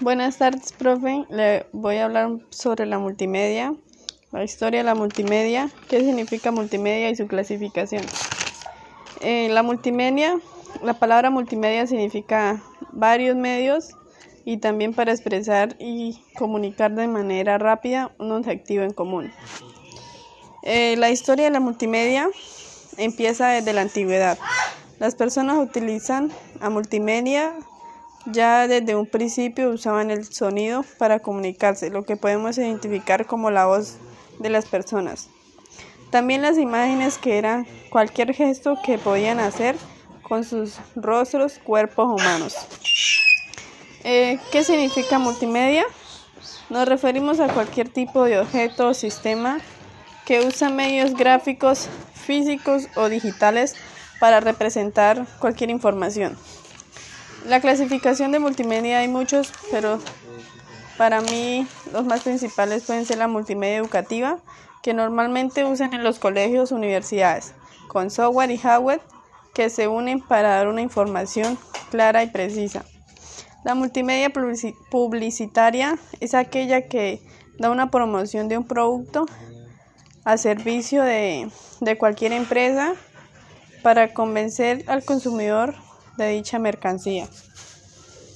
Buenas tardes, profe. Le voy a hablar sobre la multimedia, la historia de la multimedia, qué significa multimedia y su clasificación. Eh, la multimedia, la palabra multimedia significa varios medios y también para expresar y comunicar de manera rápida un objetivo en común. Eh, la historia de la multimedia empieza desde la antigüedad. Las personas utilizan a multimedia ya desde un principio usaban el sonido para comunicarse, lo que podemos identificar como la voz de las personas. También las imágenes que eran cualquier gesto que podían hacer con sus rostros, cuerpos humanos. Eh, ¿Qué significa multimedia? Nos referimos a cualquier tipo de objeto o sistema que usa medios gráficos, físicos o digitales para representar cualquier información. La clasificación de multimedia hay muchos, pero para mí los más principales pueden ser la multimedia educativa, que normalmente usan en los colegios universidades, con software y hardware que se unen para dar una información clara y precisa. La multimedia publicitaria es aquella que da una promoción de un producto a servicio de, de cualquier empresa para convencer al consumidor de dicha mercancía.